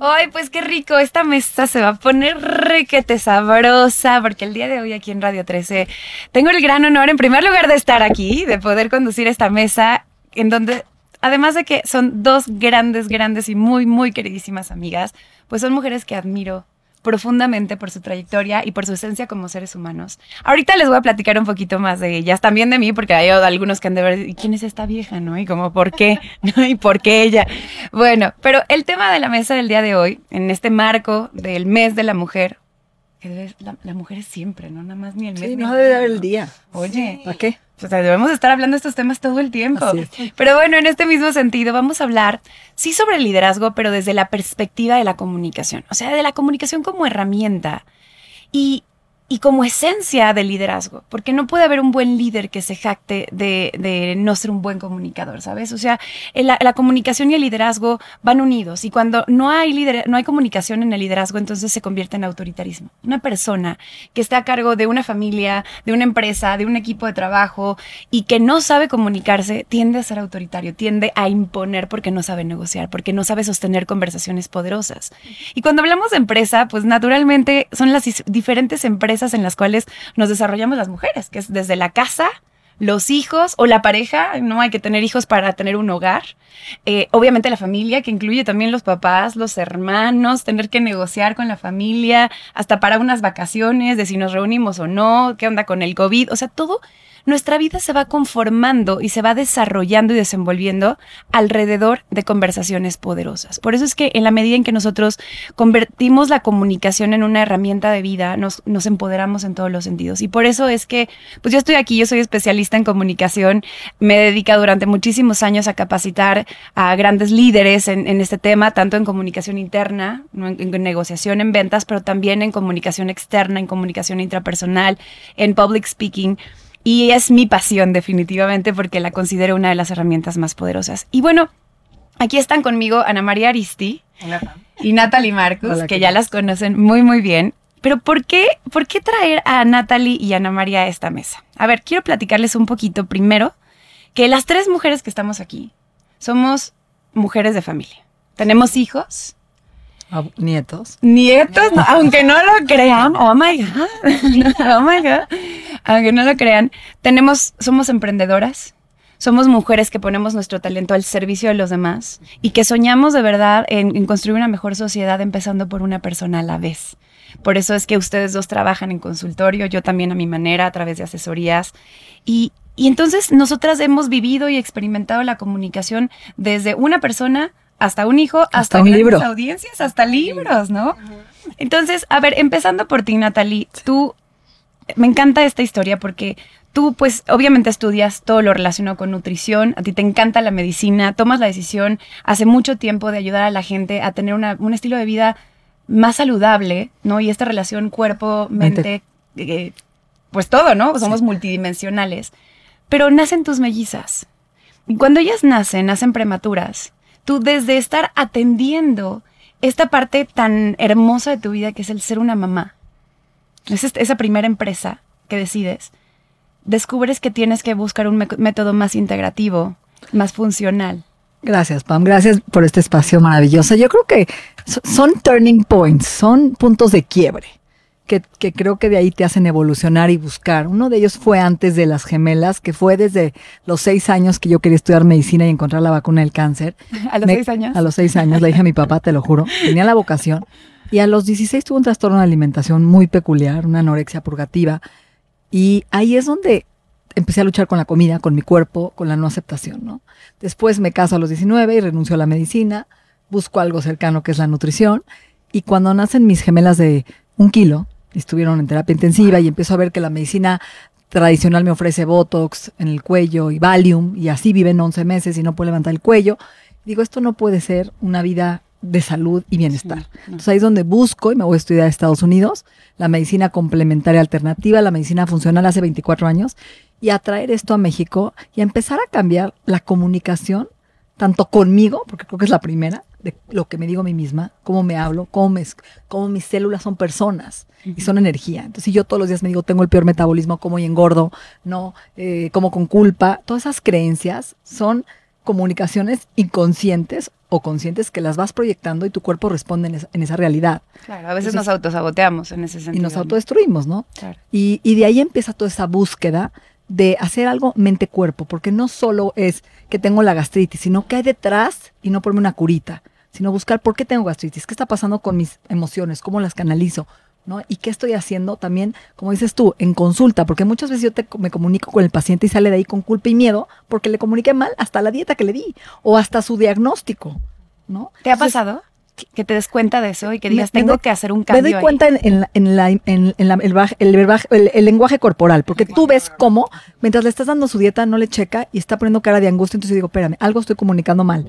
Ay, pues qué rico, esta mesa se va a poner requete sabrosa, porque el día de hoy aquí en Radio 13 tengo el gran honor, en primer lugar, de estar aquí, de poder conducir esta mesa, en donde, además de que son dos grandes, grandes y muy, muy queridísimas amigas, pues son mujeres que admiro profundamente por su trayectoria y por su esencia como seres humanos. Ahorita les voy a platicar un poquito más de ellas, también de mí, porque hay algunos que han de ver, ¿y quién es esta vieja, no? Y como, ¿por qué? ¿No? ¿Y por qué ella? Bueno, pero el tema de la mesa del día de hoy, en este marco del mes de la mujer, que la, la mujer es siempre, ¿no? Nada más ni el mes. Sí, ni no debe dar el día. Oye, ¿Para qué? o sea, debemos estar hablando de estos temas todo el tiempo. Es. Pero bueno, en este mismo sentido, vamos a hablar, sí, sobre el liderazgo, pero desde la perspectiva de la comunicación. O sea, de la comunicación como herramienta y, y como esencia del liderazgo. Porque no puede haber un buen líder que se jacte de, de no ser un buen comunicador, ¿sabes? O sea, la, la comunicación y el liderazgo van unidos. Y cuando no hay, lider- no hay comunicación en el liderazgo, entonces se convierte en autoritarismo. Una persona que está a cargo de una familia, de una empresa, de un equipo de trabajo y que no sabe comunicarse, tiende a ser autoritario, tiende a imponer porque no sabe negociar, porque no sabe sostener conversaciones poderosas. Y cuando hablamos de empresa, pues naturalmente son las diferentes empresas en las cuales nos desarrollamos las mujeres, que es desde la casa, los hijos o la pareja, no hay que tener hijos para tener un hogar. Eh, obviamente la familia, que incluye también los papás, los hermanos, tener que negociar con la familia, hasta para unas vacaciones, de si nos reunimos o no, qué onda con el COVID, o sea, todo. Nuestra vida se va conformando y se va desarrollando y desenvolviendo alrededor de conversaciones poderosas. Por eso es que en la medida en que nosotros convertimos la comunicación en una herramienta de vida, nos, nos empoderamos en todos los sentidos. Y por eso es que, pues yo estoy aquí, yo soy especialista en comunicación, me he dedicado durante muchísimos años a capacitar a grandes líderes en, en este tema, tanto en comunicación interna, en, en negociación, en ventas, pero también en comunicación externa, en comunicación intrapersonal, en public speaking. Y es mi pasión definitivamente porque la considero una de las herramientas más poderosas. Y bueno, aquí están conmigo Ana María Aristi y Natalie Marcus, Hola, que ¿qué ya tal? las conocen muy, muy bien. Pero ¿por qué, ¿por qué traer a Natalie y a Ana María a esta mesa? A ver, quiero platicarles un poquito primero que las tres mujeres que estamos aquí somos mujeres de familia. Tenemos hijos, Nietos. nietos, no, aunque no lo crean, oh my god, oh my god, aunque no lo crean, tenemos, somos emprendedoras, somos mujeres que ponemos nuestro talento al servicio de los demás y que soñamos de verdad en, en construir una mejor sociedad empezando por una persona a la vez. Por eso es que ustedes dos trabajan en consultorio, yo también a mi manera, a través de asesorías. Y, y entonces nosotras hemos vivido y experimentado la comunicación desde una persona hasta un hijo, hasta, Hasta un grandes libro. audiencias, hasta libros, ¿no? Entonces, a ver, empezando por ti, Natalie, tú, me encanta esta historia porque tú, pues, obviamente estudias todo lo relacionado con nutrición, a ti te encanta la medicina, tomas la decisión hace mucho tiempo de ayudar a la gente a tener una- un estilo de vida más saludable, ¿no? Y esta relación cuerpo-mente, eh, pues todo, ¿no? Somos multidimensionales. Pero nacen tus mellizas. Y cuando ellas nacen, nacen prematuras, tú desde estar atendiendo esta parte tan hermosa de tu vida que es el ser una mamá, es este- esa primera empresa que decides, descubres que tienes que buscar un método más integrativo, más funcional. Gracias, Pam. Gracias por este espacio maravilloso. Yo creo que so- son turning points, son puntos de quiebre. Que, que creo que de ahí te hacen evolucionar y buscar. Uno de ellos fue antes de las gemelas, que fue desde los seis años que yo quería estudiar medicina y encontrar la vacuna del cáncer. A los Me- seis años. A los seis años, le dije a mi papá, te lo juro. Tenía la vocación. Y a los 16 tuve un trastorno de alimentación muy peculiar, una anorexia purgativa. Y ahí es donde empecé a luchar con la comida, con mi cuerpo, con la no aceptación, ¿no? Después me caso a los 19 y renuncio a la medicina, busco algo cercano que es la nutrición. Y cuando nacen mis gemelas de un kilo, estuvieron en terapia intensiva y empiezo a ver que la medicina tradicional me ofrece Botox en el cuello y Valium y así viven 11 meses y no puedo levantar el cuello. Digo, esto no puede ser una vida de salud y bienestar. Entonces ahí es donde busco y me voy a estudiar a Estados Unidos, la medicina complementaria alternativa, la medicina funcional hace 24 años y a traer esto a México y a empezar a cambiar la comunicación tanto conmigo, porque creo que es la primera, de lo que me digo a mí misma, cómo me hablo, cómo, me, cómo mis células son personas y son energía. Entonces, si yo todos los días me digo, tengo el peor metabolismo, como y engordo, no, eh, como con culpa, todas esas creencias son comunicaciones inconscientes o conscientes que las vas proyectando y tu cuerpo responde en esa, realidad. Claro, a veces nos autosaboteamos en ese sentido. Y nos autodestruimos, ¿no? Claro. Y, y de ahí empieza toda esa búsqueda de hacer algo mente-cuerpo, porque no solo es que tengo la gastritis, sino que hay detrás y no ponerme una curita, sino buscar por qué tengo gastritis, qué está pasando con mis emociones, cómo las canalizo, ¿no? Y qué estoy haciendo también, como dices tú, en consulta, porque muchas veces yo te, me comunico con el paciente y sale de ahí con culpa y miedo porque le comuniqué mal hasta la dieta que le di o hasta su diagnóstico, ¿no? ¿Te ha pasado? Que te des cuenta de eso y que digas, tengo que hacer un cambio. Me doy cuenta en, en, la, en, en la, el, el, lenguaje corporal, porque tú ves cómo, mientras le estás dando su dieta, no le checa y está poniendo cara de angustia, entonces yo digo, espérame, algo estoy comunicando mal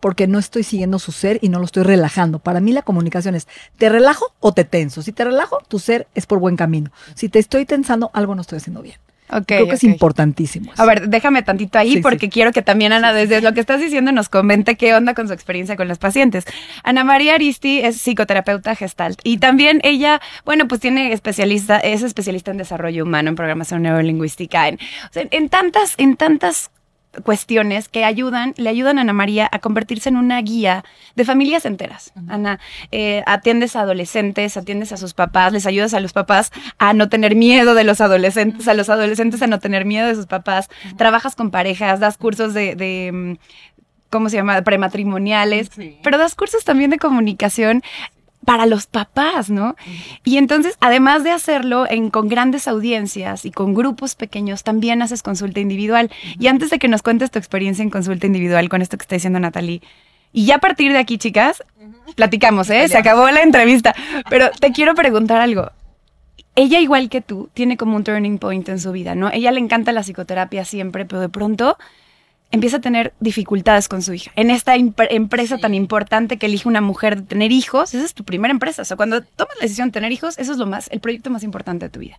porque no estoy siguiendo su ser y no lo estoy relajando. Para mí la comunicación es, ¿te relajo o te tenso? Si te relajo, tu ser es por buen camino. Si te estoy tensando, algo no estoy haciendo bien. Creo que es importantísimo. A ver, déjame tantito ahí porque quiero que también Ana, desde lo que estás diciendo, nos comente qué onda con su experiencia con los pacientes. Ana María Aristi es psicoterapeuta gestalt y también ella, bueno, pues tiene especialista, es especialista en desarrollo humano, en programación neurolingüística, en, en tantas, en tantas cuestiones que ayudan, le ayudan a Ana María a convertirse en una guía de familias enteras. Ana, eh, atiendes a adolescentes, atiendes a sus papás, les ayudas a los papás a no tener miedo de los adolescentes, a los adolescentes a no tener miedo de sus papás, trabajas con parejas, das cursos de, mm, ¿cómo se llama? Prematrimoniales, pero das cursos también de comunicación para los papás, ¿no? Y entonces, además de hacerlo en, con grandes audiencias y con grupos pequeños, también haces consulta individual. Y antes de que nos cuentes tu experiencia en consulta individual con esto que está diciendo Natalie, y ya a partir de aquí, chicas, platicamos, ¿eh? Se acabó la entrevista. Pero te quiero preguntar algo. Ella, igual que tú, tiene como un turning point en su vida, ¿no? Ella le encanta la psicoterapia siempre, pero de pronto empieza a tener dificultades con su hija. En esta empresa tan importante que elige una mujer de tener hijos, esa es tu primera empresa. O sea, cuando tomas la decisión de tener hijos, eso es lo más, el proyecto más importante de tu vida.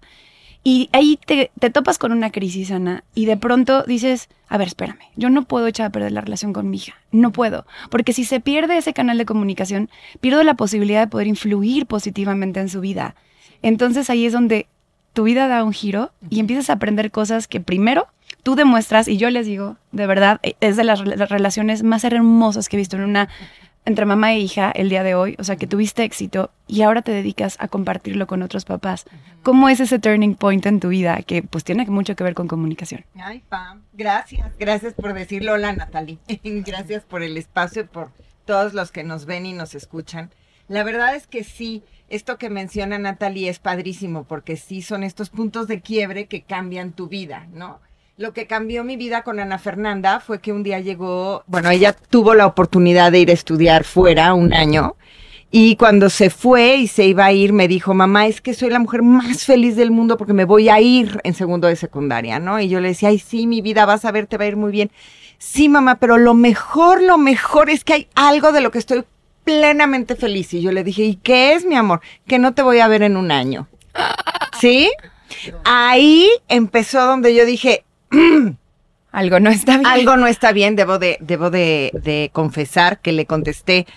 Y ahí te, te, topas con una crisis, Ana, y de pronto dices, a ver, espérame, yo no puedo echar a perder la relación con mi hija, no puedo, porque si se pierde ese canal de comunicación, pierdo la posibilidad de poder influir positivamente en su vida. Entonces ahí es donde tu vida da un giro y empiezas a aprender cosas que primero tú demuestras, y yo les digo, de verdad, eh, es de las, relaciones más hermosas que he visto en una entre mamá e hija el día de hoy, o sea, que tuviste éxito y ahora te dedicas a compartirlo con otros papás. ¿Cómo es ese turning point en tu vida que pues tiene mucho que ver con comunicación? Ay, Pam, gracias, gracias por decirlo, hola Natalie, gracias por el espacio, por todos los que nos ven y nos escuchan. La verdad es que sí, esto que menciona Natalie es padrísimo porque sí son estos puntos de quiebre que cambian tu vida, ¿no? Lo que cambió mi vida con Ana Fernanda fue que un día llegó, bueno, ella tuvo la oportunidad de ir a estudiar fuera un año. Y cuando se fue y se iba a ir, me dijo, mamá, es que soy la mujer más feliz del mundo porque me voy a ir en segundo de secundaria, ¿no? Y yo le decía, ay, sí, mi vida, vas a ver, te va a ir muy bien. Sí, mamá, pero lo mejor, lo mejor es que hay algo de lo que estoy plenamente feliz. Y yo le dije, ¿y qué es, mi amor? Que no te voy a ver en un año. ¿Sí? Ahí empezó donde yo dije, algo no está bien. Algo no está bien, debo de, debo de, confesar que le contesté.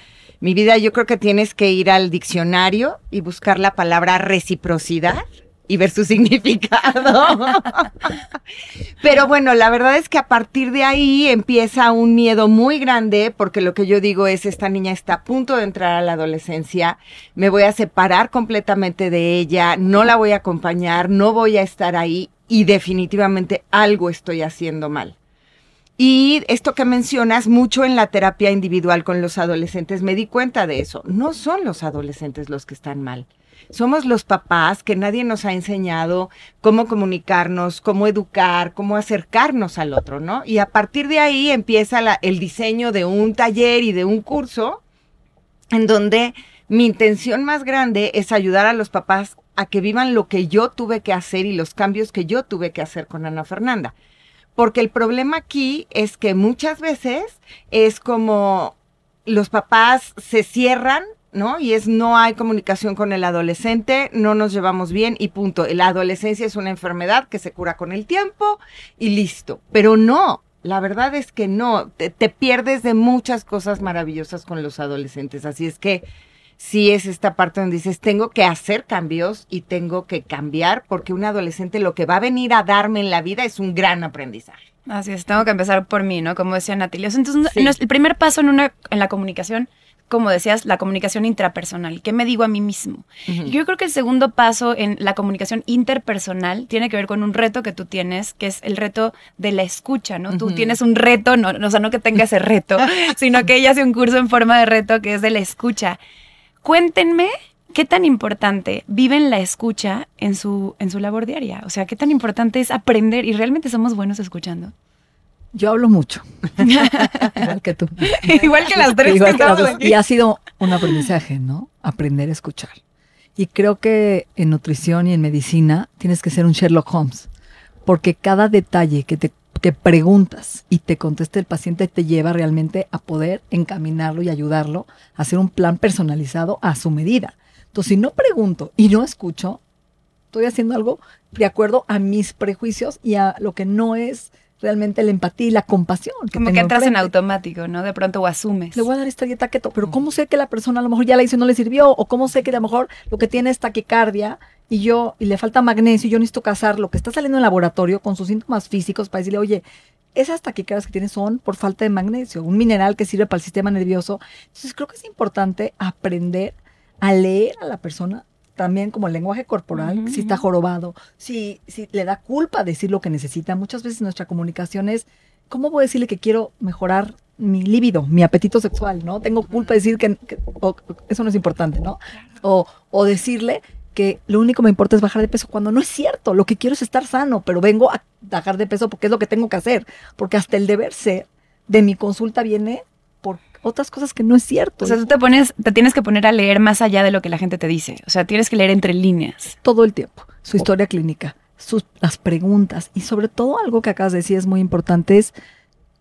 Mi vida, yo creo que tienes que ir al diccionario y buscar la palabra reciprocidad y ver su significado. Pero bueno, la verdad es que a partir de ahí empieza un miedo muy grande porque lo que yo digo es, esta niña está a punto de entrar a la adolescencia, me voy a separar completamente de ella, no la voy a acompañar, no voy a estar ahí y definitivamente algo estoy haciendo mal. Y esto que mencionas mucho en la terapia individual con los adolescentes, me di cuenta de eso. No son los adolescentes los que están mal. Somos los papás que nadie nos ha enseñado cómo comunicarnos, cómo educar, cómo acercarnos al otro, ¿no? Y a partir de ahí empieza el diseño de un taller y de un curso en donde mi intención más grande es ayudar a los papás a que vivan lo que yo tuve que hacer y los cambios que yo tuve que hacer con Ana Fernanda. Porque el problema aquí es que muchas veces es como los papás se cierran, ¿no? Y es no hay comunicación con el adolescente, no nos llevamos bien y punto. La adolescencia es una enfermedad que se cura con el tiempo y listo. Pero no, La verdad es que no, te, te pierdes de muchas cosas maravillosas con los adolescentes. Así es que sí es esta parte donde dices, tengo que hacer cambios y tengo que cambiar porque un adolescente lo que va a venir a darme en la vida es un gran aprendizaje. Así es, tengo que empezar por mí, ¿no? Como decía Natalia. Entonces, Sí. no es- el primer paso en, una, en la comunicación, como decías, la comunicación intrapersonal. ¿Qué me digo a mí mismo? Yo creo que el segundo paso en la comunicación interpersonal tiene que ver con un reto que tú tienes, que es el reto de la escucha, ¿no? Tú tienes un reto, no, no, o sea, no que tenga ese reto, sino que ella hace un curso en forma de reto que es de la escucha. Cuéntenme qué tan importante viven la escucha en su, en su labor diaria. O sea, qué tan importante es aprender y realmente somos buenos escuchando. Yo hablo mucho, igual que tú. Igual que las tres que que las estamos dos. aquí. Y ha sido un aprendizaje, ¿no? Aprender a escuchar. Y creo que en nutrición y en medicina tienes que ser un Sherlock Holmes, porque cada detalle que te que preguntas y te conteste el paciente te lleva realmente a poder encaminarlo y ayudarlo a hacer un plan personalizado a su medida. Entonces, si no pregunto y no escucho, estoy haciendo algo de acuerdo a mis prejuicios y a lo que no es realmente la empatía y la compasión. Como tengo que entras en automático, ¿no? De pronto o asumes. Le voy a dar esta dieta keto, pero ¿cómo sé que la persona a lo mejor ya la hizo y no le sirvió? ¿O cómo sé que a lo mejor lo que tiene es taquicardia y yo, y le falta magnesio y yo necesito cazar lo que está saliendo en el laboratorio con sus síntomas físicos para decirle, oye, esas taquicardias que tienes son por falta de magnesio, un mineral que sirve para el sistema nervioso. Entonces creo que es importante aprender a leer a la persona también como el lenguaje corporal, Ujú, si está jorobado, si, si le da culpa decir lo que necesita. Muchas veces nuestra comunicación es, ¿cómo voy a decirle que quiero mejorar mi líbido, mi apetito sexual, ¿no? Tengo culpa de decir que, que- o- eso no es importante, ¿no? O, o decirle que lo único que me importa es bajar de peso cuando no es cierto, lo que quiero es estar sano, pero vengo a bajar de peso porque es lo que tengo que hacer, porque hasta el deber ser de mi consulta viene por otras cosas que no es cierto. O sea, tú te pones, te tienes que poner a leer más allá de lo que la gente te dice. O sea, tienes que leer entre líneas. todo el tiempo, su historia clínica, sus, las preguntas y sobre todo algo que acabas de decir es muy importante es,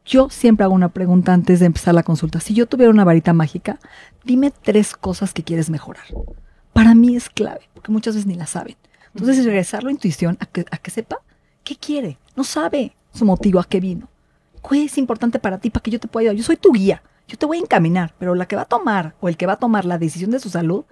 yo siempre hago una pregunta antes de empezar la consulta. Si yo tuviera una varita mágica, dime tres cosas que quieres mejorar. Para mí es clave, porque muchas veces ni la saben. Entonces, regresar la intuición a que, a que sepa qué quiere. No sabe su motivo, a qué vino. ¿Qué es importante para ti para que yo te pueda ayudar? Yo soy tu guía, yo te voy a encaminar, pero la que va a tomar o el que va a tomar la decisión de su salud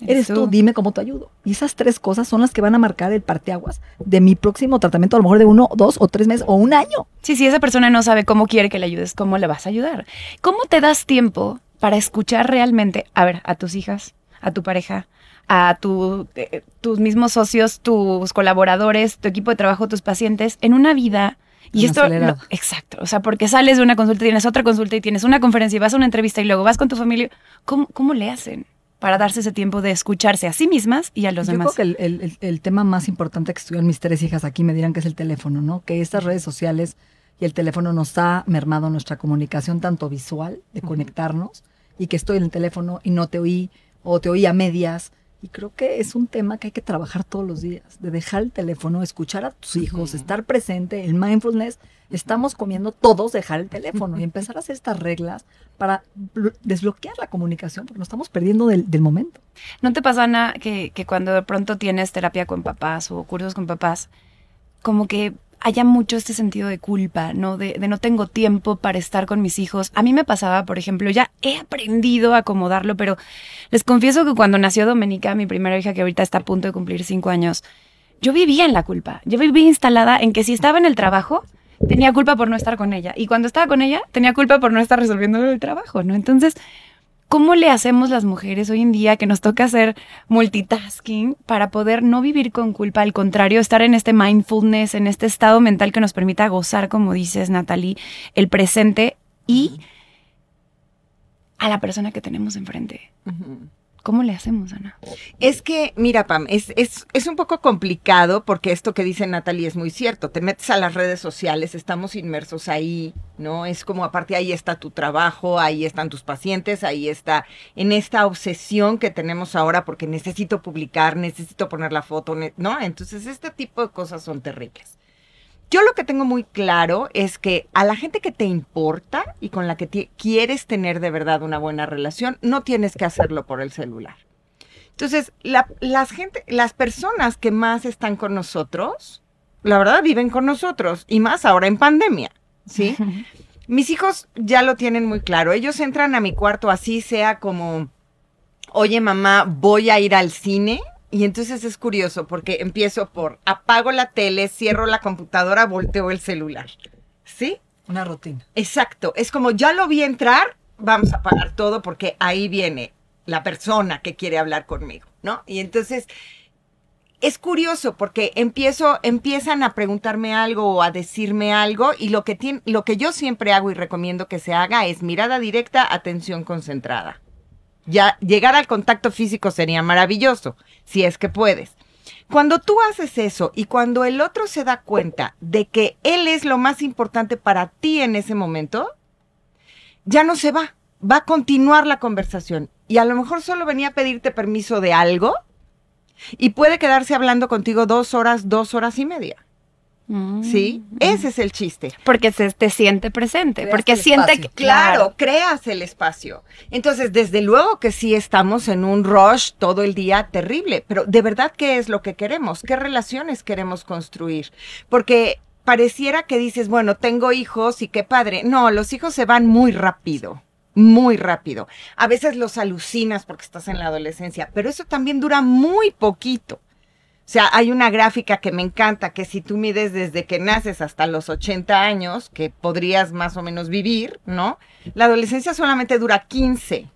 Eres tú, dime cómo te ayudo. Y esas tres cosas son las que van a marcar el parteaguas de mi próximo tratamiento, a lo mejor de uno, dos o tres meses o un año. Sí, si esa persona no sabe cómo quiere que le ayudes, ¿cómo le vas a ayudar? ¿Cómo te das tiempo para escuchar realmente, a ver, a tus hijas, a tu pareja, a tu, eh, tus mismos socios, tus colaboradores, tu equipo de trabajo, tus pacientes, en una vida... Y esto, no, exacto, o sea, porque sales de una consulta, tienes otra consulta y tienes una conferencia y vas a una entrevista y luego vas con tu familia, ¿cómo, cómo le hacen para darse ese tiempo de escucharse a sí mismas y a los Yo demás? creo que el, el- el- el tema más importante que estudian mis tres hijas aquí me dirán que es el teléfono, ¿no? Que estas redes sociales y el teléfono nos ha mermado nuestra comunicación tanto visual, de conectarnos, y que estoy en el teléfono y no te oí, o te oí a medias. Y creo que es un tema que hay que trabajar todos los días, de dejar el teléfono, escuchar a tus hijos, estar presente, el mindfulness. Estamos comiendo todos dejar el teléfono y empezar a hacer estas reglas para blo- desbloquear la comunicación, porque nos estamos perdiendo del, del momento. ¿No te pasa, Ana, que, que cuando de pronto tienes terapia con papás o cursos con papás, como que haya mucho este sentido de culpa, ¿no? De, de no tengo tiempo para estar con mis hijos. A mí me pasaba, por ejemplo, ya he aprendido a acomodarlo, pero les confieso que cuando nació Domenica, mi primera hija que ahorita está a punto de cumplir cinco años, yo vivía en la culpa. Yo vivía instalada en que si estaba en el trabajo, tenía culpa por no estar con ella. Y cuando estaba con ella, tenía culpa por no estar resolviendo el trabajo, ¿no? Entonces, ¿Cómo le hacemos las mujeres hoy en día que nos toca hacer multitasking para poder no vivir con culpa? Al contrario, estar en este mindfulness, en este estado mental que nos permita gozar, como dices, Natalie, el presente y a la persona que tenemos enfrente. ¿Cómo le hacemos, Ana? Es que, mira, Pam, es, es, es un poco complicado porque esto que dice Natalie es muy cierto. Te metes a las redes sociales, estamos inmersos ahí, ¿no? Es como aparte ahí está tu trabajo, ahí están tus pacientes, ahí está en esta obsesión que tenemos ahora porque necesito publicar, necesito poner la foto, ¿no? Entonces, este tipo de cosas son terribles. Yo lo que tengo muy claro es que a la gente que te importa y con la que ti- quieres tener de verdad una buena relación, no tienes que hacerlo por el celular. Entonces, la- las, gente, las personas que más están con nosotros, la verdad viven con nosotros y más ahora en pandemia, ¿sí? Mis hijos ya lo tienen muy claro. Ellos entran a mi cuarto así sea como, oye mamá, voy a ir al cine. Y entonces es curioso porque empiezo por apago la tele, cierro la computadora, volteo el celular. ¿Sí? Una rutina. Exacto. Es como ya lo vi entrar, vamos a apagar todo porque ahí viene la persona que quiere hablar conmigo, ¿no? Y entonces es curioso porque empiezo, empiezan a preguntarme algo o a decirme algo y lo que, tiene, lo que yo siempre hago y recomiendo que se haga es mirada directa, atención concentrada. Ya llegar al contacto físico sería maravilloso, si es que puedes. Cuando tú haces eso y cuando el otro se da cuenta de que él es lo más importante para ti en ese momento, ya no se va, va a continuar la conversación. Y a lo mejor solo venía a pedirte permiso de algo y puede quedarse hablando contigo dos horas, dos horas y media. Mm. ¿Sí? Ese es el chiste. Porque se te siente presente, Creas porque siente que, Claro, creas el espacio. Entonces, desde luego que sí estamos en un rush todo el día terrible, pero de verdad, ¿qué es lo que queremos? ¿Qué relaciones queremos construir? Porque pareciera que dices, bueno, tengo hijos y qué padre. No, los hijos se van muy rápido. Muy rápido. A veces los alucinas porque estás en la adolescencia, pero eso también dura muy poquito. O sea, hay una gráfica que me encanta, que si tú mides desde que naces hasta los 80 años, que podrías más o menos vivir, ¿no? La adolescencia solamente dura 15.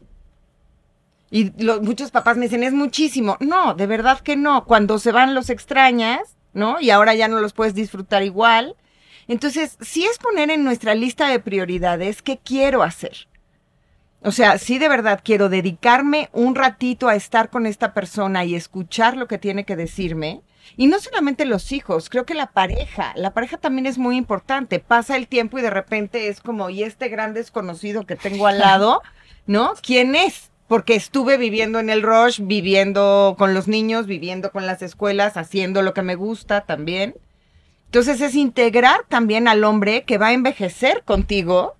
Y muchos papás me dicen, es muchísimo. No, de verdad que no. Cuando se van los extrañas, ¿no? Y ahora ya no los puedes disfrutar igual. Entonces, sí es poner en nuestra lista de prioridades qué quiero hacer. O sea, sí de verdad quiero dedicarme un ratito a estar con esta persona y escuchar lo que tiene que decirme. Y no solamente los hijos, creo que la pareja, la pareja también es muy importante. Pasa el tiempo y de repente es como, ¿y este gran desconocido que tengo al lado? ¿No? ¿Quién es? Porque estuve viviendo en el rush, viviendo con los niños, viviendo con las escuelas, haciendo lo que me gusta también. Entonces es integrar también al hombre que va a envejecer contigo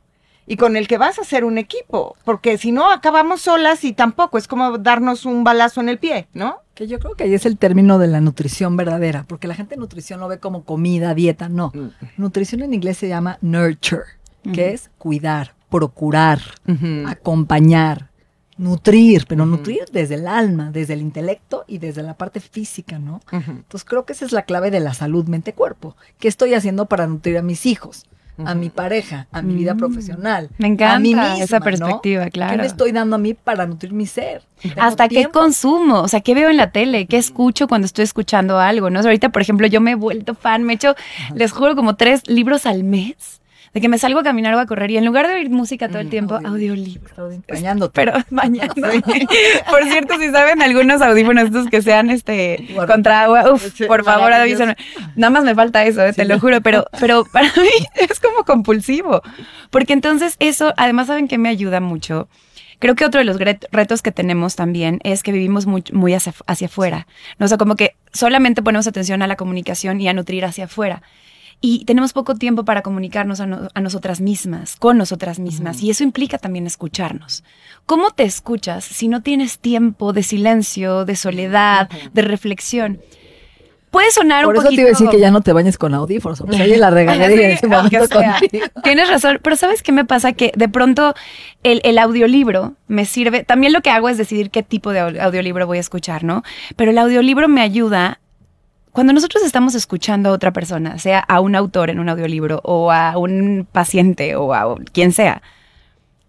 y con el que vas a hacer un equipo, porque si no acabamos solas y tampoco es como darnos un balazo en el pie, ¿no? Que yo creo que ahí es el término de la nutrición verdadera, porque la gente nutrición lo ve como comida, dieta, no. Nutrición en inglés se llama nurture, que es cuidar, procurar, acompañar, nutrir, pero nutrir desde el alma, desde el intelecto y desde la parte física, ¿no? Entonces creo que esa es la clave de la salud mente-cuerpo. ¿Qué estoy haciendo para nutrir a mis hijos? A mi pareja, a mi vida Mm. profesional. Me a encanta mí misma, esa ¿no? perspectiva, ¿Qué claro. me estoy dando a mí para nutrir mi ser? Hasta qué consumo, o sea, qué veo en la tele, qué escucho cuando estoy escuchando algo, ¿no? O sea, ahorita, por ejemplo, yo me he vuelto fan, me he hecho, les juro, como tres libros al mes, de que me salgo a caminar o a correr y en lugar de oír música todo el Mm, tiempo, audiolibro. audiolibro. Estoy bañándote. Pero mañana. por cierto, si saben algunos audífonos estos que sean este contra agua, uf, por favor, avísenme. Nada más me falta eso, eh, te Sí. lo juro, pero, pero para mí es como compulsivo. Porque entonces eso, además, saben que me ayuda mucho. Creo que otro de los retos que tenemos también es que vivimos muy, muy hacia, hacia afuera. ¿no? O sea, como que solamente ponemos atención a la comunicación y a nutrir hacia afuera. Y tenemos poco tiempo para comunicarnos a, no- a nosotras mismas, con nosotras mismas. Y eso implica también escucharnos. ¿Cómo te escuchas si no tienes tiempo de silencio, de soledad, de reflexión? Puede sonar Por un eso te poquito... iba a decir que ya no te bañes con audífonos. Pues oye la regadera en ese momento contigo. Tienes razón, pero ¿sabes qué me pasa? Que de pronto el, el audiolibro me sirve, también lo que hago es decidir qué tipo de au- audiolibro voy a escuchar, ¿no? Pero el audiolibro me ayuda, cuando nosotros estamos escuchando a otra persona, sea a un autor en un audiolibro o a un paciente o a quien sea,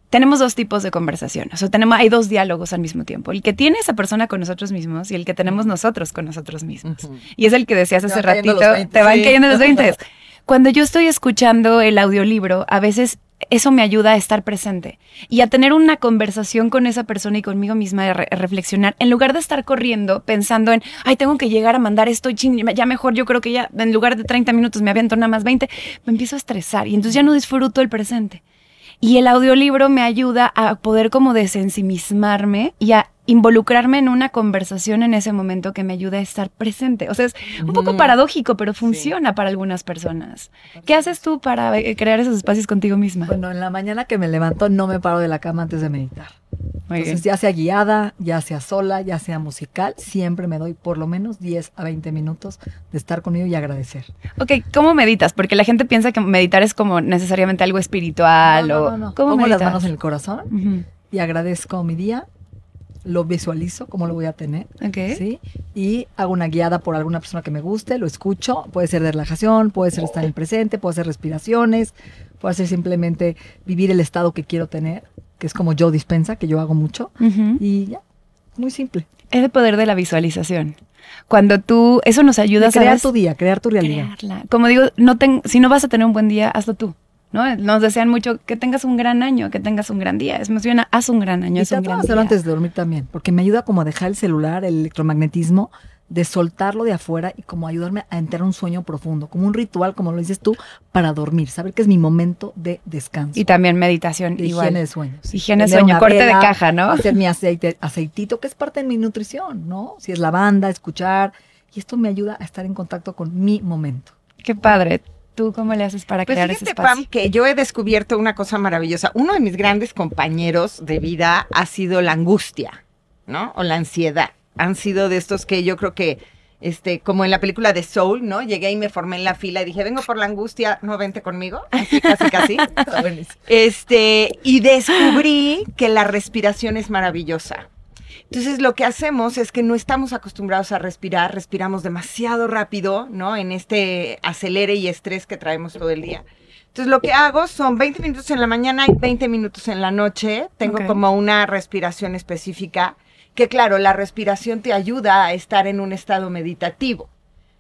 tenemos dos tipos de conversaciones, o sea, tenemos, hay dos diálogos al mismo tiempo, el que tiene esa persona con nosotros mismos y el que tenemos nosotros con nosotros mismos. Y es el que decías hace ratito, los 20. te van Sí. cayendo los 20. Cuando yo estoy escuchando el audiolibro, a veces eso me ayuda a estar presente y a tener una conversación con esa persona y conmigo misma, de re- reflexionar, en lugar de estar corriendo pensando en, ay, tengo que llegar a mandar esto, chin, ya mejor yo creo que ya en lugar de 30 minutos me aviento nada más 20, me empiezo a estresar y entonces ya no disfruto el presente. Y el audiolibro me ayuda a poder como desensimismarme y a involucrarme en una conversación en ese momento que me ayuda a estar presente. O sea, es un poco Ujú. paradójico, pero funciona para algunas personas. ¿Qué haces tú para eh, crear esos espacios contigo misma? Bueno, en la mañana que me levanto no me paro de la cama antes de meditar. Muy Entonces, bien. ya sea guiada, ya sea sola, ya sea musical, siempre me doy por lo menos 10 a 20 minutos de estar conmigo y agradecer. Ok, ¿cómo meditas? Porque la gente piensa que meditar es como necesariamente algo espiritual No, no, o... no, no. ¿Cómo Pongo las manos en el corazón y agradezco mi día, lo visualizo, cómo lo voy a tener. Ok. ¿sí? Y hago una guiada por alguna persona que me guste, lo escucho, puede ser de relajación, puede ser estar en el presente, puede ser respiraciones, puede ser simplemente vivir el estado que quiero tener, que es como yo dispensa, que yo hago mucho, y ya, muy simple. Es el poder de la visualización. Cuando tú, eso nos ayuda De crear tu día, crear tu realidad. Crearla. Como digo, no ten- si no vas a tener un buen día, hazlo tú. ¿No? Nos desean mucho que tengas un gran año, que tengas un gran día. Es más bien, haz un gran año, Y es un gran hacerlo día. antes de dormir también, porque me ayuda como a dejar el celular, el electromagnetismo, de soltarlo de afuera y como ayudarme a entrar a un sueño profundo, como un ritual, como lo dices tú, para dormir, saber que es mi momento de descanso. Y también meditación, de igual. higiene de sueños. Higiene de sueño, corte de caja, ¿no? Hacer mi aceite, aceitito, que es parte de mi nutrición, ¿no? Si es lavanda, escuchar. Y esto me ayuda a estar en contacto con mi momento. Qué padre. ¿Tú cómo le haces para Pues crear ese fíjate, espacio? Pam, que yo he descubierto una cosa maravillosa. Uno de mis grandes compañeros de vida ha sido la angustia, ¿no? O la ansiedad. Han sido de estos que yo creo que, este, como en la película de Soul, ¿no? Llegué y me formé en la fila y dije, vengo por la angustia, no vente conmigo. Así, casi, casi. Este, y descubrí que la respiración es maravillosa. Entonces lo que hacemos es que no estamos acostumbrados a respirar, respiramos demasiado rápido, ¿no? En este acelere y estrés que traemos todo el día. Entonces lo que hago son 20 minutos en la mañana y 20 minutos en la noche. Tengo como una respiración específica, que claro, la respiración te ayuda a estar en un estado meditativo.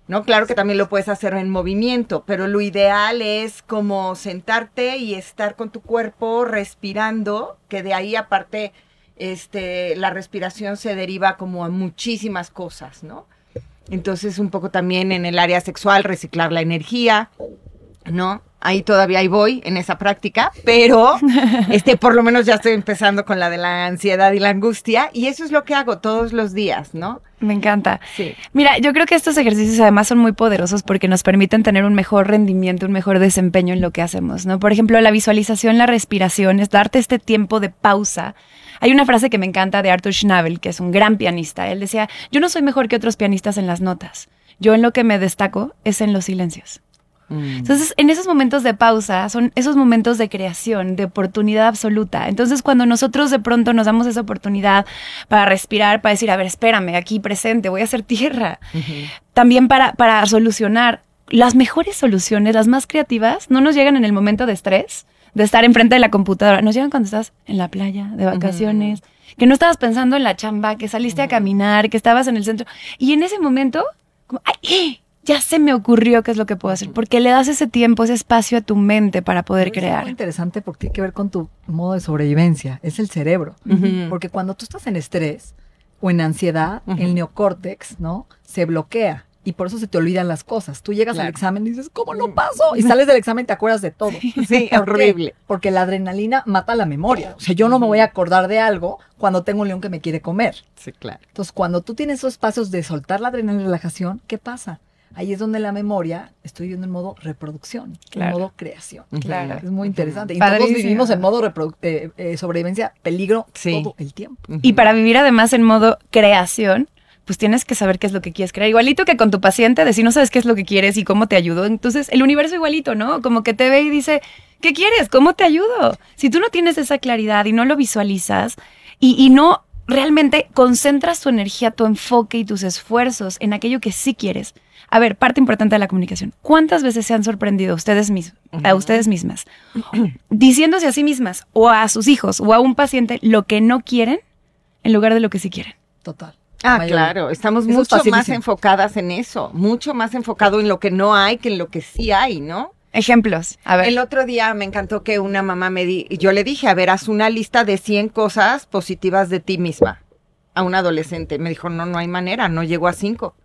¿no? Claro que también lo puedes hacer en movimiento, pero lo ideal es como sentarte y estar con tu cuerpo respirando, que de ahí aparte este, la respiración se deriva como a muchísimas cosas, ¿no? Entonces un poco también en el área sexual, reciclar la energía, ¿no? Ahí todavía ahí voy en esa práctica, pero este por lo menos ya estoy empezando con la de la ansiedad y la angustia y eso es lo que hago todos los días, ¿no? Me encanta. Sí. Mira, yo creo que estos ejercicios además son muy poderosos porque nos permiten tener un mejor rendimiento, un mejor desempeño en lo que hacemos, ¿no? Por ejemplo, la visualización, la respiración, es darte este tiempo de pausa. Hay una frase que me encanta de Arthur Schnabel, que es un gran pianista. Él decía, yo no soy mejor que otros pianistas en las notas. Yo en lo que me destaco es en los silencios. Entonces, en esos momentos de pausa, son esos momentos de creación, de oportunidad absoluta. Entonces, cuando nosotros de pronto nos damos esa oportunidad para respirar, para decir, a ver, espérame, aquí presente, voy a hacer tierra. También para, para solucionar. Las mejores soluciones, las más creativas, no nos llegan en el momento de estrés, de estar enfrente de la computadora. Nos llegan cuando estás en la playa, de vacaciones, que no estabas pensando en la chamba, que saliste a caminar, que estabas en el centro. Y en ese momento, como, ¡ay! Ya se me ocurrió qué es lo que puedo hacer. Porque le das ese tiempo, ese espacio a tu mente para poder Es muy crear. interesante porque tiene que ver con tu modo de sobrevivencia, es el cerebro. Porque cuando tú estás en estrés o en ansiedad, el neocórtex, ¿no? Se bloquea y por eso se te olvidan las cosas. Tú llegas al examen y dices, ¿cómo no paso? Y sales del examen y te acuerdas de todo. Sí, ¿Por qué? horrible. Porque la adrenalina mata la memoria. O sea, yo no me voy a acordar de algo cuando tengo un león que me quiere comer. Sí, claro. Entonces, cuando tú tienes esos espacios de soltar la adrenalina y relajación, ¿qué pasa? Ahí es donde la memoria, estoy viendo en modo reproducción, Claro. en modo creación. Claro. Es muy interesante. Y todos vivimos en modo eh, eh, sobrevivencia, peligro Sí. todo el tiempo. Y para vivir además en modo creación, pues tienes que saber qué es lo que quieres crear. Igualito que con tu paciente, de si no sabes qué es lo que quieres y cómo te ayudo. Entonces, el universo igualito, ¿no? Como que te ve y dice, ¿qué quieres? ¿Cómo te ayudo? Si tú no tienes esa claridad y no lo visualizas y, y no realmente concentras tu energía, tu enfoque y tus esfuerzos en aquello que sí quieres. A ver, parte importante de la comunicación. ¿Cuántas veces se han sorprendido ustedes mismos, a ustedes mismas, diciéndose a sí mismas o a sus hijos o a un paciente lo que no quieren en lugar de lo que sí quieren? Total. Ah, Mayoría. claro, estamos Eso es mucho más enfocadas en eso, mucho más enfocado en lo que no hay que en lo que sí hay, ¿no? Ejemplos. A ver. El otro día me encantó que una mamá me di, yo le dije, a ver, haz una lista de 100 cosas positivas de ti misma a un adolescente. Me dijo, no, no hay manera, no llego a 5.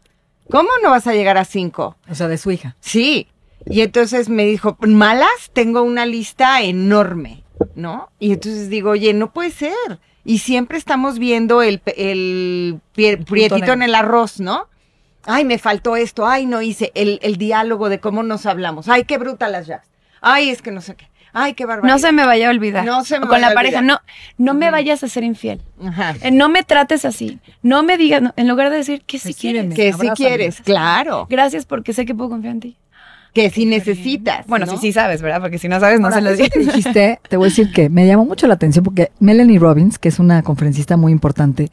¿Cómo no vas a llegar a 5? O sea, de su hija. Sí. Y entonces me dijo, malas, tengo una lista enorme, ¿no? Y entonces digo, oye, no puede ser. Y siempre estamos viendo el, pe- el punto prietito en el arroz, ¿no? Ay, me faltó esto, ay, no hice el, el diálogo de cómo nos hablamos. Ay, qué bruta las jazz. Ay, es que no sé qué. Ay, qué barbaridad. No se me vaya a olvidar. No se me O con vaya la pareja, olvidar. no, no me vayas a ser infiel. Ajá. Eh, No me trates así. No me digas, no, en lugar de decir que sí Recíbeme. quieres. Que si Abrázame. quieres, claro. Gracias porque sé que puedo confiar en ti. Que si necesitas. Bueno, ¿no? sí, sí sabes, ¿verdad? Porque si no sabes, no Ahora, se lo eso que digo. dijiste, te voy a decir que me llamó mucho la atención porque Melanie Robbins, que es una conferencista muy importante,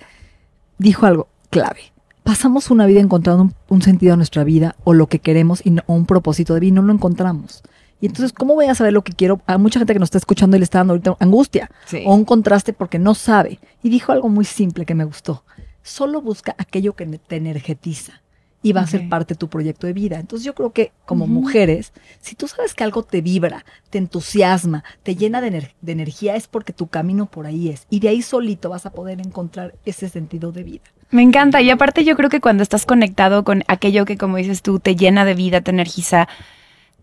dijo algo clave. Pasamos una vida encontrando un, un sentido a nuestra vida o lo que queremos y no- o un propósito de vida y no lo encontramos. Y entonces, ¿cómo voy a saber lo que quiero? A mucha gente que nos está escuchando y le está dando ahorita angustia Sí. o un contraste porque no sabe. Y dijo algo muy simple que me gustó. Solo busca aquello que te energetiza y va a ser parte de tu proyecto de vida. Entonces yo creo que como mujeres, si tú sabes que algo te vibra, te entusiasma, te llena de, ener- de energía, es porque tu camino por ahí es. Y de ahí solito vas a poder encontrar ese sentido de vida. Me encanta. Y aparte yo creo que cuando estás conectado con aquello que, como dices tú, te llena de vida, te energiza,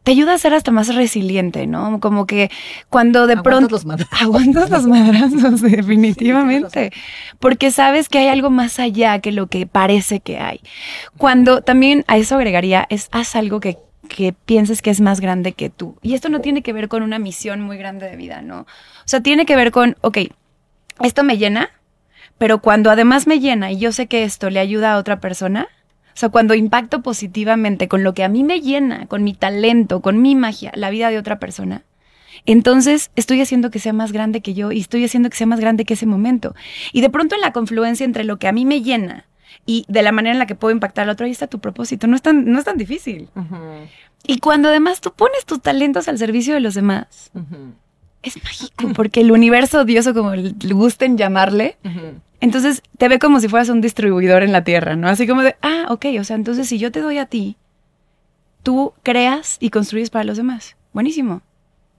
te ayuda a ser hasta más resiliente, ¿no? Como que cuando de Aguantas pronto... los madrazos. Aguantas los madrazos, definitivamente. Porque sabes que hay algo más allá que lo que parece que hay. Cuando también a eso agregaría es haz algo que, que pienses que es más grande que tú. Y esto no tiene que ver con una misión muy grande de vida, ¿no? O sea, tiene que ver con, ok, esto me llena, pero cuando además me llena y yo sé que esto le ayuda a otra persona, sea, cuando impacto positivamente con lo que a mí me llena, con mi talento, con mi magia, la vida de otra persona, entonces estoy haciendo que sea más grande que yo y estoy haciendo que sea más grande que ese momento. Y de pronto en la confluencia entre lo que a mí me llena y de la manera en la que puedo impactar al otro, ahí está tu propósito. No es tan, no es tan difícil. Y cuando además tú pones tus talentos al servicio de los demás, es mágico, porque el universo, Dios o como le gusten llamarle, entonces te ve como si fueras un distribuidor en la tierra, ¿no? Así como de, ah, ok, o sea, entonces si yo te doy a ti, tú creas y construyes para los demás. Buenísimo.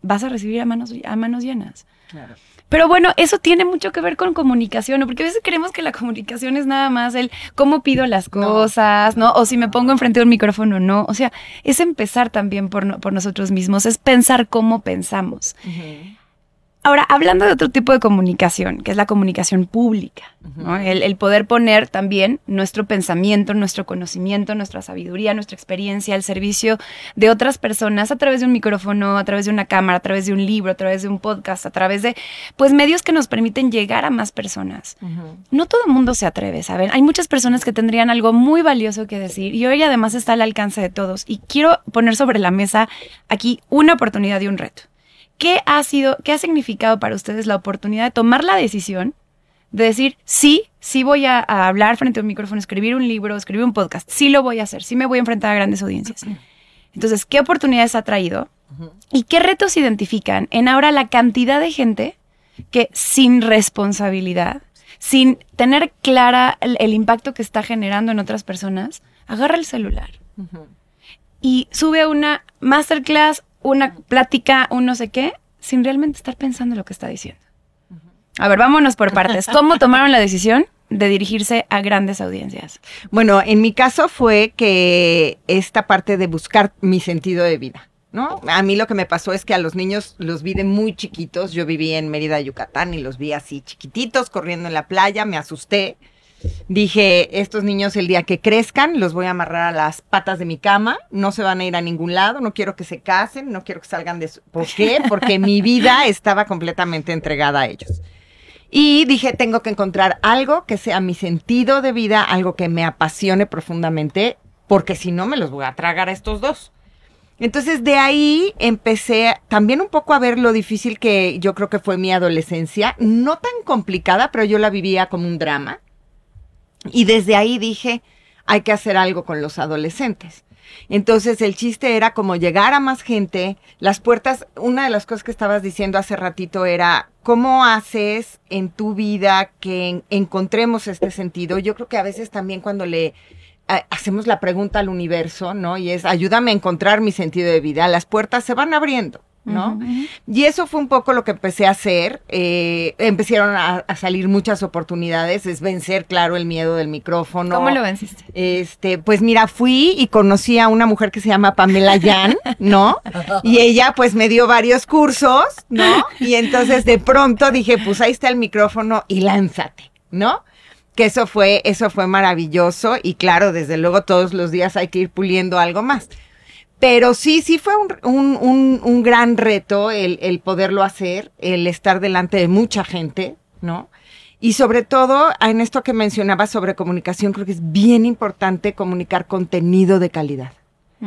Vas a recibir a manos, a manos llenas. Claro. Pero bueno, eso tiene mucho que ver con comunicación, ¿no? Porque a veces creemos que la comunicación es nada más el cómo pido las cosas, ¿no? O si me pongo enfrente de un micrófono no. O sea, es empezar también por, por nosotros mismos, es pensar cómo pensamos. Ahora, hablando de otro tipo de comunicación, que es la comunicación pública, el, el poder poner también nuestro pensamiento, nuestro conocimiento, nuestra sabiduría, nuestra experiencia al servicio de otras personas a través de un micrófono, a través de una cámara, a través de un libro, a través de un podcast, a través de pues medios que nos permiten llegar a más personas. No todo el mundo se atreve, ¿saben? Hay muchas personas que tendrían algo muy valioso que decir y hoy además está al alcance de todos. Y quiero poner sobre la mesa aquí una oportunidad y un reto. ¿Qué ha sido, qué ha significado para ustedes la oportunidad de tomar la decisión de decir, sí, sí voy a, a hablar frente a un micrófono, escribir un libro, escribir un podcast, sí lo voy a hacer, sí me voy a enfrentar a grandes audiencias? Entonces, ¿qué oportunidades ha traído? ¿Y qué retos identifican en ahora la cantidad de gente que sin responsabilidad, sin tener clara el, el impacto que está generando en otras personas, agarra el celular y sube una masterclass, una plática, un no sé qué, sin realmente estar pensando en lo que está diciendo? A ver, vámonos por partes. ¿Cómo tomaron la decisión de dirigirse a grandes audiencias? Bueno, en mi caso fue que esta parte de buscar mi sentido de vida, ¿no? A mí lo que me pasó es que a los niños los vi de muy chiquitos. Yo viví en Mérida, Yucatán, y los vi así chiquititos corriendo en la playa. Me asusté. Dije, estos niños el día que crezcan los voy a amarrar a las patas de mi cama, no se van a ir a ningún lado, no quiero que se casen, no quiero que salgan de su... ¿Por qué? Porque mi vida estaba completamente entregada a ellos. Y dije, tengo que encontrar algo que sea mi sentido de vida, algo que me apasione profundamente, porque si no me los voy a tragar a estos dos. Entonces de ahí empecé también un poco a ver lo difícil que yo creo que fue mi adolescencia, no tan complicada, pero yo la vivía como un drama. Y desde ahí dije, hay que hacer algo con los adolescentes. Entonces el chiste era como llegar a más gente. Las puertas, una de las cosas que estabas diciendo hace ratito era, ¿cómo haces en tu vida que en- encontremos este sentido? Yo creo que a veces también cuando le hacemos la pregunta al universo, ¿no? Y es, ayúdame a encontrar mi sentido de vida, las puertas se van abriendo. ¿No? Y eso fue un poco lo que empecé a hacer. Eh, empezaron a, a salir muchas oportunidades. Es vencer, claro, el miedo del micrófono. ¿Cómo lo venciste? Este, pues mira, fui y conocí a una mujer que se llama Pamela Yan, ¿no? Y ella pues me dio varios cursos, ¿no? Y entonces de pronto dije, pues ahí está el micrófono y lánzate, ¿no? Que eso fue, eso fue maravilloso y claro, desde luego todos los días hay que ir puliendo algo más. Pero sí, sí fue un, un, un, un gran reto el, el poderlo hacer, el estar delante de mucha gente, ¿no? Y sobre todo, en esto que mencionaba sobre comunicación, creo que es bien importante comunicar contenido de calidad.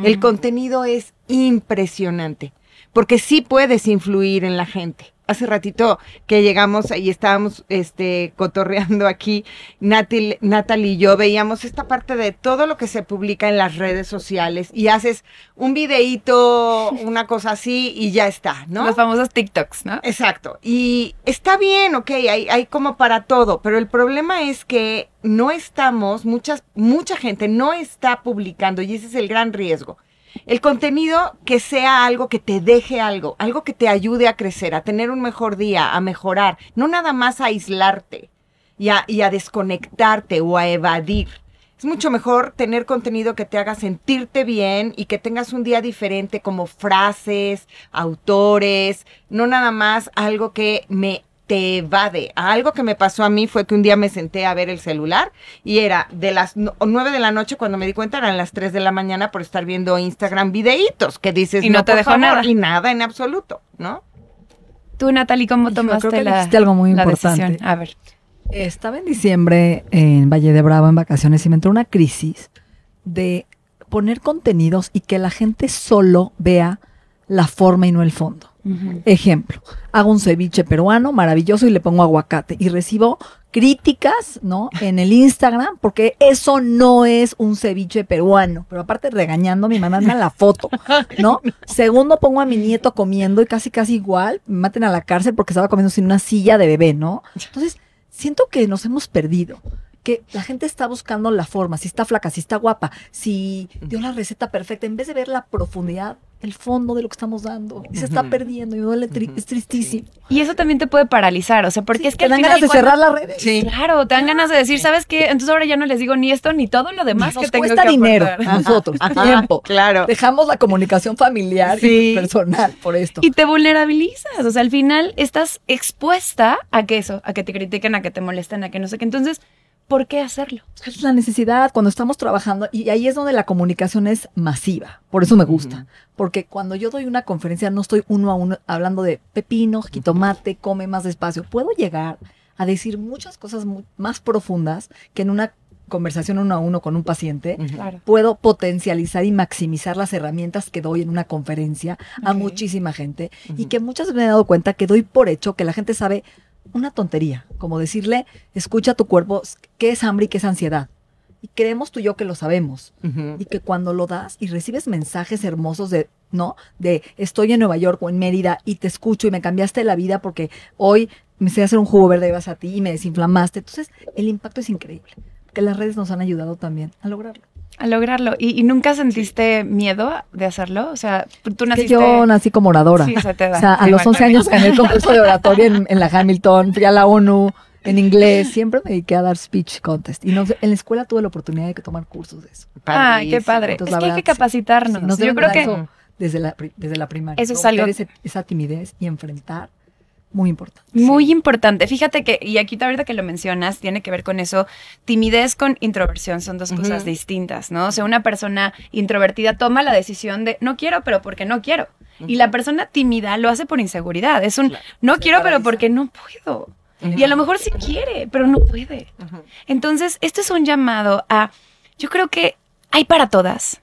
El contenido es impresionante, porque sí puedes influir en la gente. Hace ratito que llegamos y estábamos este, cotorreando aquí, Natalie y yo veíamos esta parte de todo lo que se publica en las redes sociales y haces un videíto, una cosa así y ya está, ¿no? Los famosos TikToks, ¿no? Exacto. Y está bien, ok, hay, hay como para todo, pero el problema es que no estamos, muchas, mucha gente no está publicando y ese es el gran riesgo. El contenido que sea algo que te deje algo, algo que te ayude a crecer, a tener un mejor día, a mejorar, no nada más a aislarte y a, y a desconectarte o a evadir. Es mucho mejor tener contenido que te haga sentirte bien y que tengas un día diferente como frases, autores, no nada más algo que me te evade. Algo que me pasó a mí fue que un día me senté a ver el celular y era de las no- nueve de la noche cuando me di cuenta eran las 3 de la mañana por estar viendo Instagram videitos que dices Y no te dejó favor", nada. y nada en absoluto, ¿no? Tú, Natalie, ¿cómo tomaste creo que la, dijiste algo muy importante. decisión? A ver. Estaba en diciembre en Valle de Bravo en vacaciones y me entró una crisis de poner contenidos y que la gente solo vea la forma y no el fondo. Ejemplo, hago un ceviche peruano maravilloso y le pongo aguacate y recibo críticas, ¿no? En el Instagram porque eso no es un ceviche peruano, pero aparte regañando me mandan la foto, ¿no? Segundo pongo a mi nieto comiendo y casi casi igual, me maten a la cárcel porque estaba comiendo sin una silla de bebé, ¿no? Entonces, siento que nos hemos perdido. Que la gente está buscando la forma, si está flaca, si está guapa, si dio la receta perfecta, en vez de ver la profundidad, el fondo de lo que estamos dando. Y se está perdiendo y me duele tri- es tristísimo. Y eso también te puede paralizar, o sea, porque Sí, es que te dan final ganas de cuando- cerrar las redes. Sí. Claro, te dan ganas de decir, ¿sabes qué? Entonces ahora ya no les digo ni esto ni todo lo demás Nos que tengo cuesta que dinero a nosotros, Ajá, tiempo. Claro. Dejamos la comunicación familiar Sí. y personal por esto. Y te vulnerabilizas, o sea, al final estás expuesta a que eso, a que te critiquen, a que te molesten, a que no sé qué. Entonces, ¿por qué hacerlo? Es la necesidad cuando estamos trabajando y ahí es donde la comunicación es masiva. Por eso me gusta. Porque cuando yo doy una conferencia no estoy uno a uno hablando de pepino, jitomate, come más despacio. Puedo llegar a decir muchas cosas más profundas que en una conversación uno a uno con un paciente. Claro. Puedo potencializar y maximizar las herramientas que doy en una conferencia a muchísima gente y que muchas veces me he dado cuenta que doy por hecho que la gente sabe una tontería, como decirle, escucha tu cuerpo, qué es hambre y qué es ansiedad. Y creemos tú y yo que lo sabemos. Y que cuando lo das y recibes mensajes hermosos de, ¿no? De estoy en Nueva York o en Mérida y te escucho y me cambiaste la vida porque hoy me sé hacer un jugo verde y vas a ti y me desinflamaste. Entonces, el impacto es increíble. Que las redes nos han ayudado también a lograrlo. A lograrlo. ¿Y, y nunca sentiste miedo de hacerlo? O sea, tú Que naciste... yo nací como oradora. Sí, se te da. O sea, a Sí, los 11 bueno. años gané el concurso de oratoria en, en la Hamilton, fui a la ONU en inglés, siempre me dediqué a dar speech contest. Y no en la escuela tuve la oportunidad de tomar cursos de eso. Ay, qué padre. Entonces, es que hay que capacitarnos. Sí, nos Yo creo que eso desde la, desde la primaria. Eso es algo- ese- esa timidez y enfrentar, muy importante. Muy importante. Fíjate que, y aquí ahorita que lo mencionas, tiene que ver con eso. Timidez con introversión son dos cosas distintas, ¿no? O sea, una persona introvertida toma la decisión de no quiero, pero porque no quiero. Y la persona tímida lo hace por inseguridad. Es un Claro. no Se quiero, pero porque no puedo. Y a lo mejor sí quiere, pero no puede. Entonces, esto es un llamado a, yo creo que hay para todas,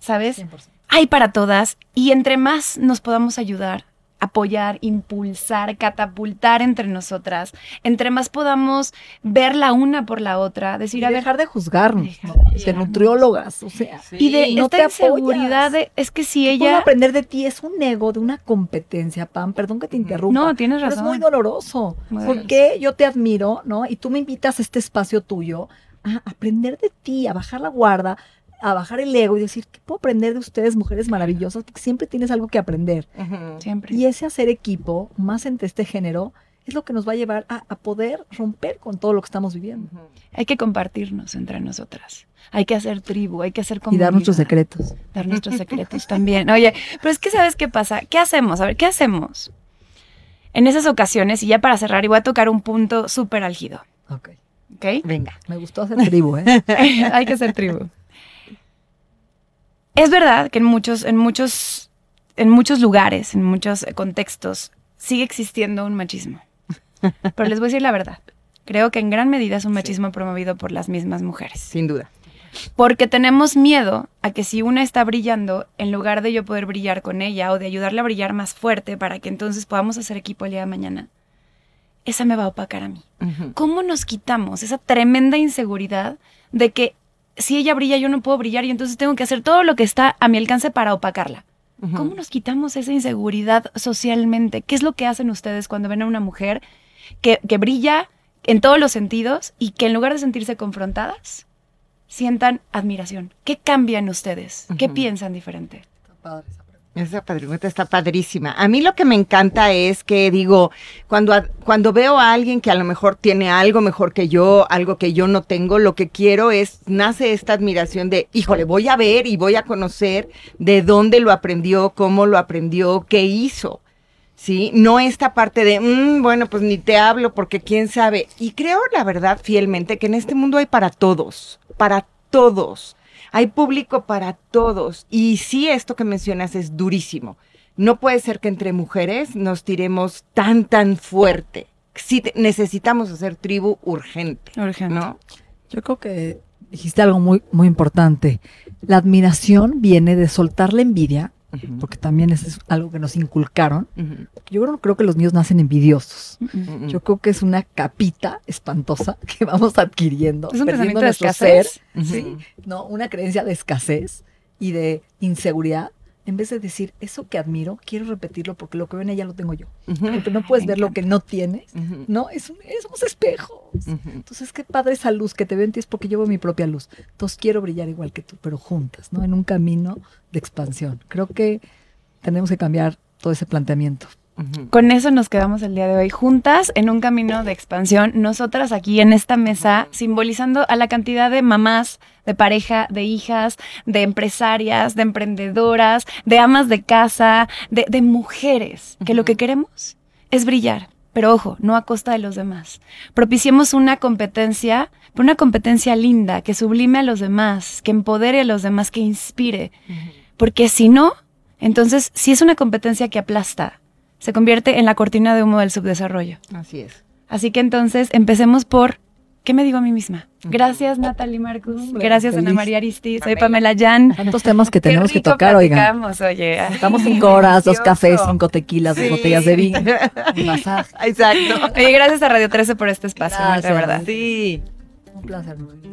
¿sabes? 100%. hay para todas y entre más nos podamos ayudar, apoyar, impulsar, catapultar entre nosotras, entre más podamos ver la una por la otra, decir, Y a ver, dejar de juzgarnos, Dejar ¿no? de nutriólogas, o sea. y de no esta inseguridad de, es que si ¿qué puedo ella, aprender de ti es un ego, de una competencia, Pam, perdón que te interrumpa. no, tienes Pero es razón. muy doloroso. Muy porque yo te admiro, ¿no? Y tú me invitas a este espacio tuyo a aprender de ti, a bajar la guarda, a bajar el ego y decir, ¿qué puedo aprender de ustedes, mujeres maravillosas? Porque siempre tienes algo que aprender. Siempre. Y ese hacer equipo, más entre este género, es lo que nos va a llevar a, a poder romper con todo lo que estamos viviendo. Hay que compartirnos entre nosotras. Hay que hacer tribu, hay que hacer Y comunidad. dar nuestros secretos. Dar nuestros secretos también. Oye, pero es que ¿sabes qué pasa? ¿Qué hacemos? A ver, ¿qué hacemos? En esas ocasiones, y ya para cerrar, y voy a tocar un punto súper álgido, Ok. ¿ok? Venga. Me gustó hacer tribu, ¿eh? Hay que ser tribu. Es verdad que en muchos, en muchos, en muchos lugares, en muchos contextos, sigue existiendo un machismo. Pero les voy a decir la verdad. Creo que en gran medida es un machismo promovido por las mismas mujeres. Sin duda. Porque tenemos miedo a que si una está brillando, en lugar de yo poder brillar con ella o de ayudarle a brillar más fuerte para que entonces podamos hacer equipo el día de mañana, esa me va a opacar a mí. ¿Cómo nos quitamos esa tremenda inseguridad de que si ella brilla yo no puedo brillar y entonces tengo que hacer todo lo que está a mi alcance para opacarla? ¿Cómo nos quitamos esa inseguridad socialmente? ¿Qué es lo que hacen ustedes cuando ven a una mujer que, que brilla en todos los sentidos y que en lugar de sentirse confrontadas, sientan admiración? ¿Qué cambian ustedes? ¿Qué piensan diferente? Esa pregunta está padrísima. A mí lo que me encanta es que digo, cuando, cuando veo a alguien que a lo mejor tiene algo mejor que yo, algo que yo no tengo, lo que quiero es, nace esta admiración de, híjole, voy a ver y voy a conocer de dónde lo aprendió, cómo lo aprendió, qué hizo. ¿Sí? No esta parte de, "Mm, bueno, pues ni te hablo porque quién sabe. Y creo, la verdad, fielmente, que en este mundo hay para todos, para todos. Hay público para todos. Y sí, esto que mencionas es durísimo. No puede ser que entre mujeres nos tiremos tan, tan fuerte. Sí, te- necesitamos hacer tribu urgente, Urgente. ¿no? Yo creo que dijiste algo muy, muy importante. La admiración viene de soltar la envidia, Porque también eso es algo que nos inculcaron. Yo creo, creo que los niños nacen envidiosos. Yo creo que es una capita espantosa que vamos adquiriendo. Es un perdiendo pensamiento de nuestro escasez. Sí, no, una creencia de escasez y de inseguridad. En vez de decir, eso que admiro, quiero repetirlo porque lo que veo en ella lo tengo yo. Porque no puedes ver lo que no tienes. No, es un- somos espejos. Entonces, qué padre esa luz que te veo en ti es porque yo veo mi propia luz. Entonces, quiero brillar igual que tú, pero juntas, ¿no? En un camino de expansión. Creo que tenemos que cambiar todo ese planteamiento. Con eso nos quedamos el día de hoy juntas en un camino de expansión, nosotras aquí en esta mesa, simbolizando a la cantidad de mamás, de pareja, de hijas, de empresarias, de emprendedoras, de amas de casa, de, de mujeres, que lo que queremos es brillar. Pero ojo, no a costa de los demás. Propiciemos una competencia, pero una competencia linda, que sublime a los demás, que empodere a los demás, que inspire. Porque si no, entonces, si es una competencia que aplasta, se convierte en la cortina de humo del subdesarrollo. Así es. Así que entonces empecemos por ¿qué me digo a mí misma? Gracias Natalie Marcus, gracias feliz. Ana María Aristi, soy Pamela. Jan. Tantos temas que Qué tenemos que tocar, oigan. oye. Estamos cinco horas, dos cafés, cinco tequilas, Sí. dos botellas de vino, un masaje. Exacto. Oye, gracias a Radio 13 por este espacio, de verdad. Sí. Un placer. Luis.